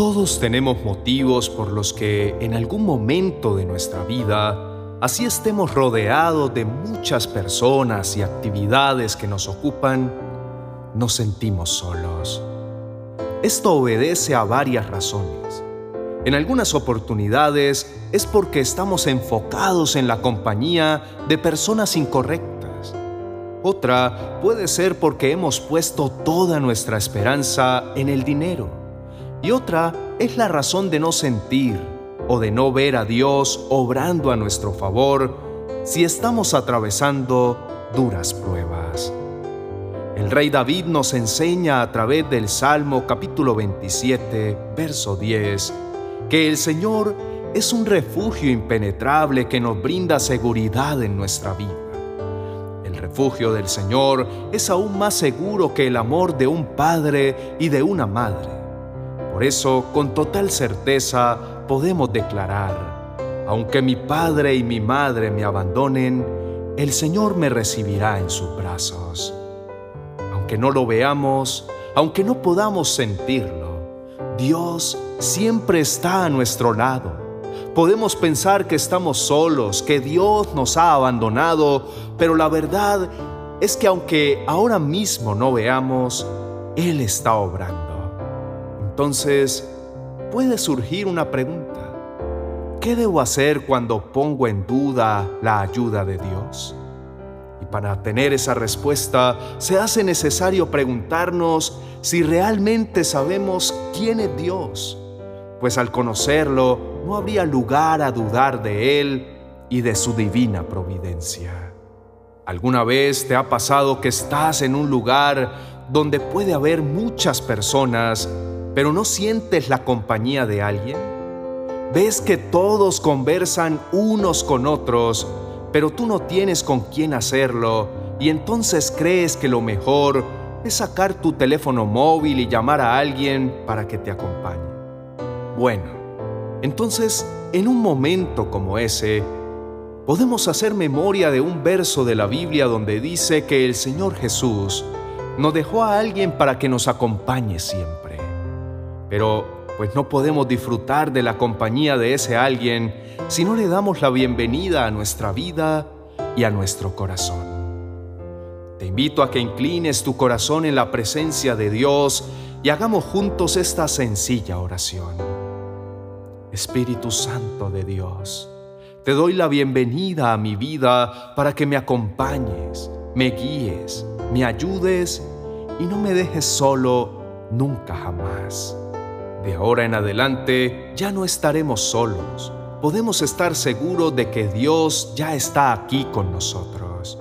Todos tenemos motivos por los que en algún momento de nuestra vida, así estemos rodeados de muchas personas y actividades que nos ocupan, nos sentimos solos. Esto obedece a varias razones. En algunas oportunidades es porque estamos enfocados en la compañía de personas incorrectas. Otra puede ser porque hemos puesto toda nuestra esperanza en el dinero y otra es la razón de no sentir o de no ver a Dios obrando a nuestro favor si estamos atravesando duras pruebas. El rey David nos enseña a través del Salmo capítulo 27, verso 10, que el Señor es un refugio impenetrable que nos brinda seguridad en nuestra vida. El refugio del Señor es aún más seguro que el amor de un padre y de una madre. Por eso, con total certeza, podemos declarar, aunque mi padre y mi madre me abandonen, el Señor me recibirá en sus brazos. Aunque no lo veamos, aunque no podamos sentirlo, Dios siempre está a nuestro lado. Podemos pensar que estamos solos, que Dios nos ha abandonado, pero la verdad es que aunque ahora mismo no veamos, Él está obrando. Entonces, puede surgir una pregunta. ¿Qué debo hacer cuando pongo en duda la ayuda de Dios? Y para tener esa respuesta se hace necesario preguntarnos si realmente sabemos quién es Dios, pues al conocerlo no habría lugar a dudar de Él y de su divina providencia. ¿Alguna vez te ha pasado que estás en un lugar donde puede haber muchas personas pero no sientes la compañía de alguien? ¿Ves que todos conversan unos con otros, pero tú no tienes con quién hacerlo y entonces crees que lo mejor es sacar tu teléfono móvil y llamar a alguien para que te acompañe? Bueno, entonces, en un momento como ese, podemos hacer memoria de un verso de la Biblia donde dice que el Señor Jesús nos dejó a alguien para que nos acompañe siempre. Pero pues no podemos disfrutar de la compañía de ese alguien si no le damos la bienvenida a nuestra vida y a nuestro corazón. Te invito a que inclines tu corazón en la presencia de Dios y hagamos juntos esta sencilla oración. Espíritu Santo de Dios, te doy la bienvenida a mi vida para que me acompañes, me guíes, me ayudes y no me dejes solo nunca jamás. De ahora en adelante ya no estaremos solos. Podemos estar seguros de que Dios ya está aquí con nosotros.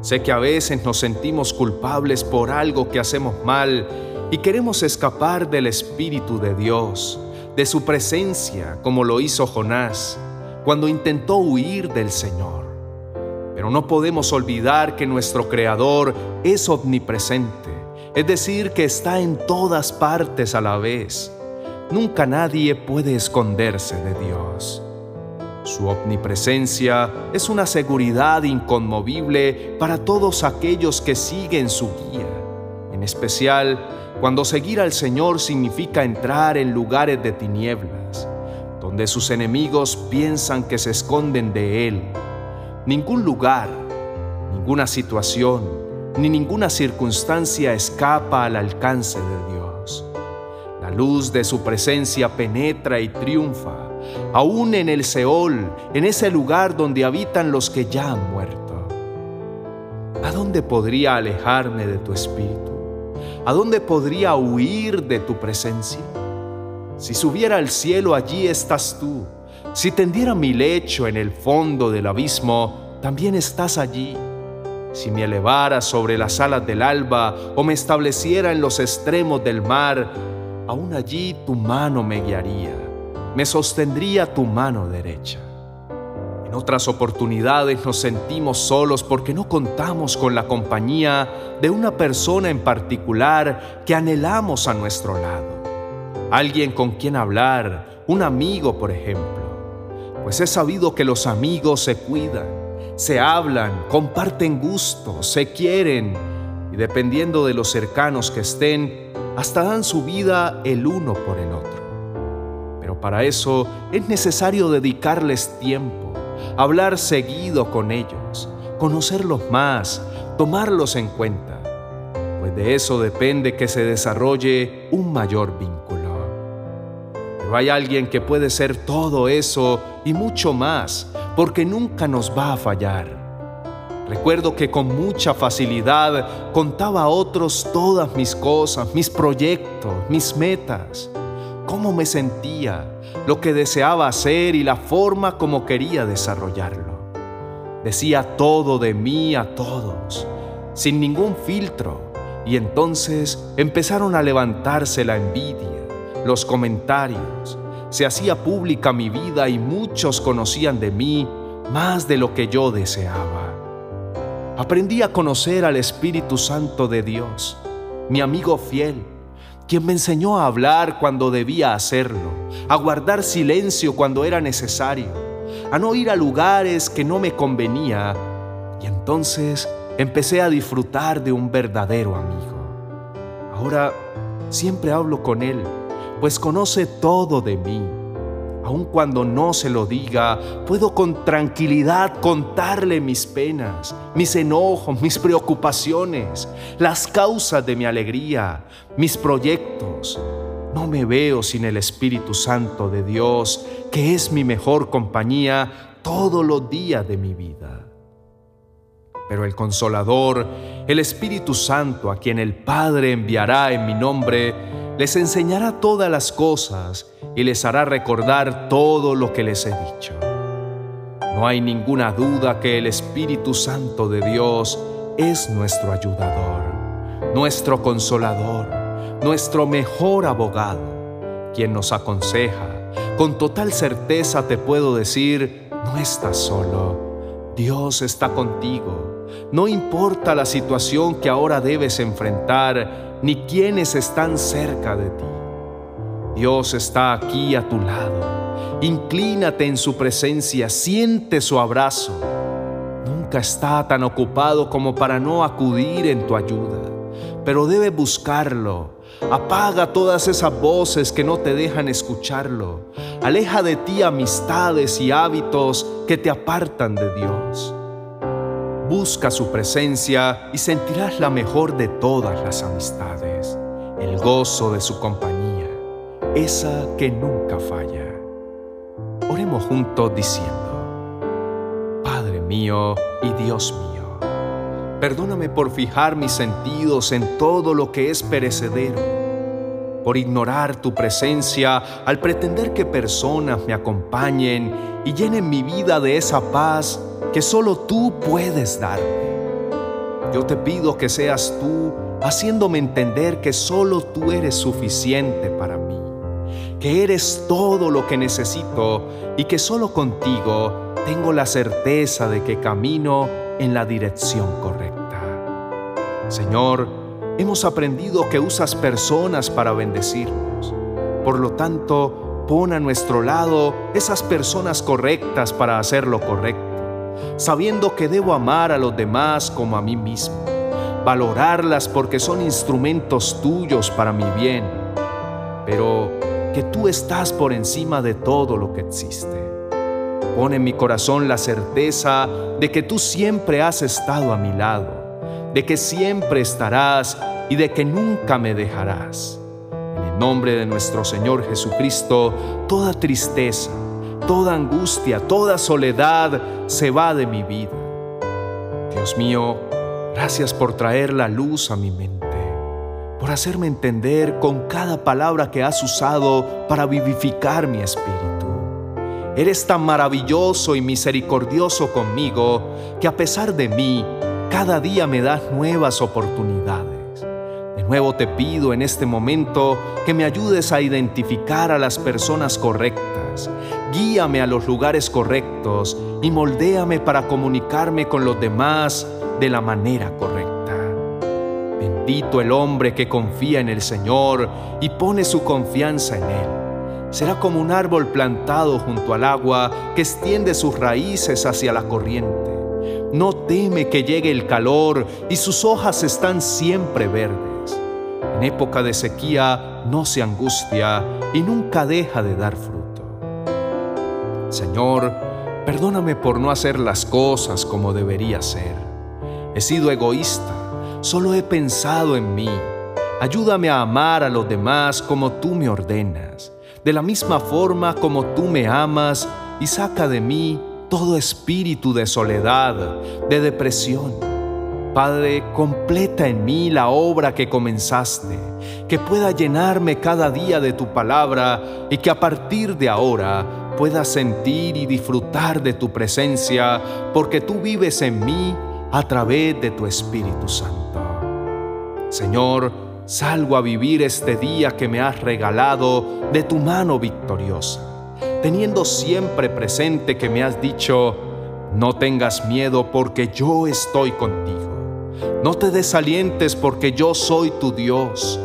Sé que a veces nos sentimos culpables por algo que hacemos mal y queremos escapar del Espíritu de Dios, de su presencia, como lo hizo Jonás cuando intentó huir del Señor. Pero no podemos olvidar que nuestro Creador es omnipresente es decir, que está en todas partes a la vez. Nunca nadie puede esconderse de Dios. Su omnipresencia es una seguridad inconmovible para todos aquellos que siguen su guía, en especial cuando seguir al Señor significa entrar en lugares de tinieblas, donde sus enemigos piensan que se esconden de Él. Ningún lugar, ninguna situación, ni ninguna circunstancia escapa al alcance de Dios. La luz de su presencia penetra y triunfa, aún en el Seol, en ese lugar donde habitan los que ya han muerto. ¿A dónde podría alejarme de tu espíritu? ¿A dónde podría huir de tu presencia? Si subiera al cielo, allí estás tú. Si tendiera mi lecho en el fondo del abismo, también estás allí si me elevara sobre las alas del alba o me estableciera en los extremos del mar, aún allí tu mano me guiaría, me sostendría tu mano derecha. En otras oportunidades nos sentimos solos porque no contamos con la compañía de una persona en particular que anhelamos a nuestro lado. Alguien con quien hablar, un amigo por ejemplo. Pues he sabido que los amigos se cuidan se hablan, comparten gustos, se quieren y dependiendo de los cercanos que estén, hasta dan su vida el uno por el otro. Pero para eso es necesario dedicarles tiempo, hablar seguido con ellos, conocerlos más, tomarlos en cuenta, pues de eso depende que se desarrolle un mayor vínculo. Hay alguien que puede ser todo eso y mucho más, porque nunca nos va a fallar Recuerdo que con mucha facilidad contaba a otros todas mis cosas, mis proyectos, mis metas, cómo me sentía, lo que deseaba hacer y la forma como quería desarrollarlo. Decía todo de mí a todos, sin ningún filtro, y entonces empezaron a levantarse la envidia, los comentarios, se hacía pública mi vida y muchos conocían de mí más de lo que yo deseaba. Aprendí a conocer al Espíritu Santo de Dios, mi amigo fiel, quien me enseñó a hablar cuando debía hacerlo, a guardar silencio cuando era necesario, a no ir a lugares que no me convenía, y entonces empecé a disfrutar de un verdadero amigo. Ahora siempre hablo con él, pues conoce todo de mí aun cuando no se lo diga, puedo con tranquilidad contarle mis penas, mis enojos, mis preocupaciones, las causas de mi alegría, mis proyectos. No me veo sin el Espíritu Santo de Dios, que es mi mejor compañía todos los días de mi vida. Pero el Consolador, el Espíritu Santo, a quien el Padre enviará en mi nombre, les enseñará todas las cosas y les hará recordar todo lo que les he dicho. No hay ninguna duda que el Espíritu Santo de Dios es nuestro ayudador, nuestro consolador, nuestro mejor abogado, quien nos aconseja. Con total certeza te puedo decir, no estás solo, Dios está contigo. No importa la situación que ahora debes enfrentar, ni quienes están cerca de ti. Dios está aquí a tu lado. Inclínate en su presencia, siente su abrazo. Nunca está tan ocupado como para no acudir en tu ayuda, pero debe buscarlo. Apaga todas esas voces que no te dejan escucharlo. Aleja de ti amistades y hábitos que te apartan de Dios. Busca su presencia y sentirás la mejor de todas las amistades, el gozo de su compañía esa que nunca falla. Oremos juntos diciendo, Padre mío y Dios mío, perdóname por fijar mis sentidos en todo lo que es perecedero, por ignorar tu presencia al pretender que personas me acompañen y llenen mi vida de esa paz que solo tú puedes darme. Yo te pido que seas tú haciéndome entender que solo tú eres suficiente para mí que eres todo lo que necesito y que solo contigo tengo la certeza de que camino en la dirección correcta. Señor, hemos aprendido que usas personas para bendecirnos. Por lo tanto, pon a nuestro lado esas personas correctas para hacer lo correcto, sabiendo que debo amar a los demás como a mí mismo, valorarlas porque son instrumentos tuyos para mi bien. Pero que tú estás por encima de todo lo que existe. Pone en mi corazón la certeza de que tú siempre has estado a mi lado, de que siempre estarás y de que nunca me dejarás. En el nombre de nuestro Señor Jesucristo, toda tristeza, toda angustia, toda soledad se va de mi vida. Dios mío, gracias por traer la luz a mi mente por hacerme entender con cada palabra que has usado para vivificar mi espíritu. Eres tan maravilloso y misericordioso conmigo que a pesar de mí, cada día me das nuevas oportunidades. De nuevo te pido en este momento que me ayudes a identificar a las personas correctas, guíame a los lugares correctos y moldéame para comunicarme con los demás de la manera correcta. Bendito el hombre que confía en el Señor y pone su confianza en Él. Será como un árbol plantado junto al agua que extiende sus raíces hacia la corriente. No teme que llegue el calor y sus hojas están siempre verdes. En época de sequía no se angustia y nunca deja de dar fruto. Señor, perdóname por no hacer las cosas como debería ser. He sido egoísta, solo he pensado en mí. Ayúdame a amar a los demás como tú me ordenas, de la misma forma como tú me amas y saca de mí todo espíritu de soledad, de depresión. Padre, completa en mí la obra que comenzaste, que pueda llenarme cada día de tu palabra y que a partir de ahora pueda sentir y disfrutar de tu presencia, porque tú vives en mí a través de tu Espíritu Santo. Señor, salgo a vivir este día que me has regalado de tu mano victoriosa teniendo siempre presente que me has dicho, no tengas miedo porque yo estoy contigo. No te desalientes porque yo soy tu Dios.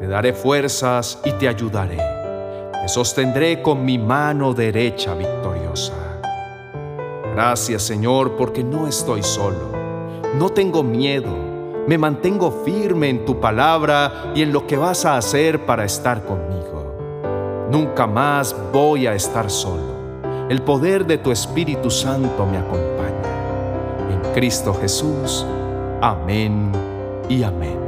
Te daré fuerzas y te ayudaré. Te sostendré con mi mano derecha victoriosa. Gracias Señor porque no estoy solo. No tengo miedo. Me mantengo firme en tu palabra y en lo que vas a hacer para estar conmigo. Nunca más voy a estar solo. El poder de tu Espíritu Santo me acompaña. En Cristo Jesús. Amén y amén.